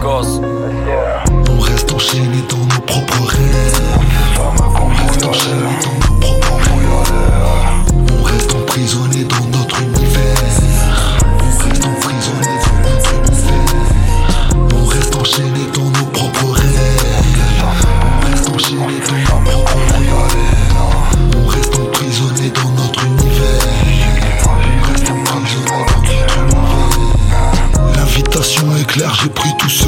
On reste enchaîné dans nos propres rêves. On reste enchaîné dans nos propres rêves. On reste emprisonné dans notre univers. On reste emprisonné dans notre univers. On reste enchaîné dans nos propres rêves. On reste enchaîné dans nos propres rêves. On reste emprisonné dans notre univers. On reste emprisonné dans notre univers. L'invitation est claire, j'ai pris tout seul.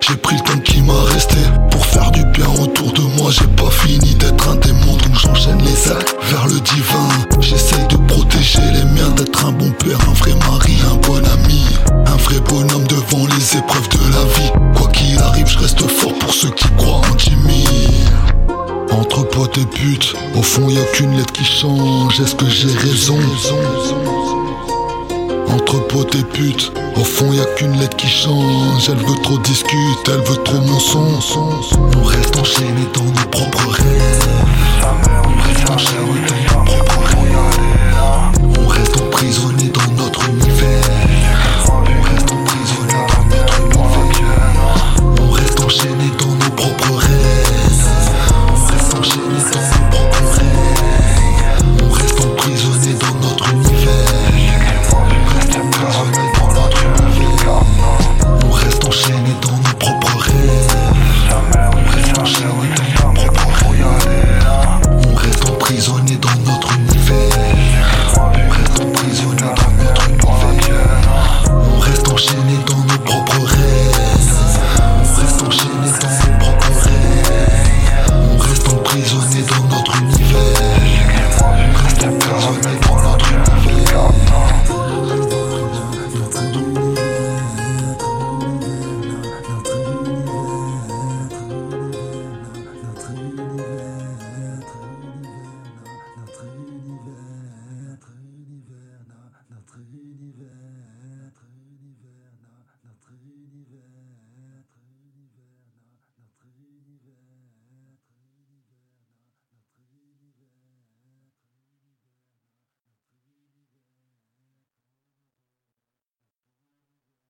J'ai pris le temps qui m'a resté Pour faire du bien autour de moi, j'ai pas fini d'être un démon Donc j'enchaîne les actes vers le divin. J'essaye de protéger les miens, d'être un bon père, un vrai mari, un bon ami Un vrai bonhomme devant les épreuves de la vie. Quoi qu'il arrive, je reste fort pour ceux qui croient en Jimmy. Entre potes et putes, au fond y a qu'une lettre qui change, est-ce que j'ai raison? Entre potes et putes, au fond y a qu'une lettre qui change, elle veut trop discuter, elle veut trop mon son. On reste enchaîné dans nos propres rêves, Horizonte do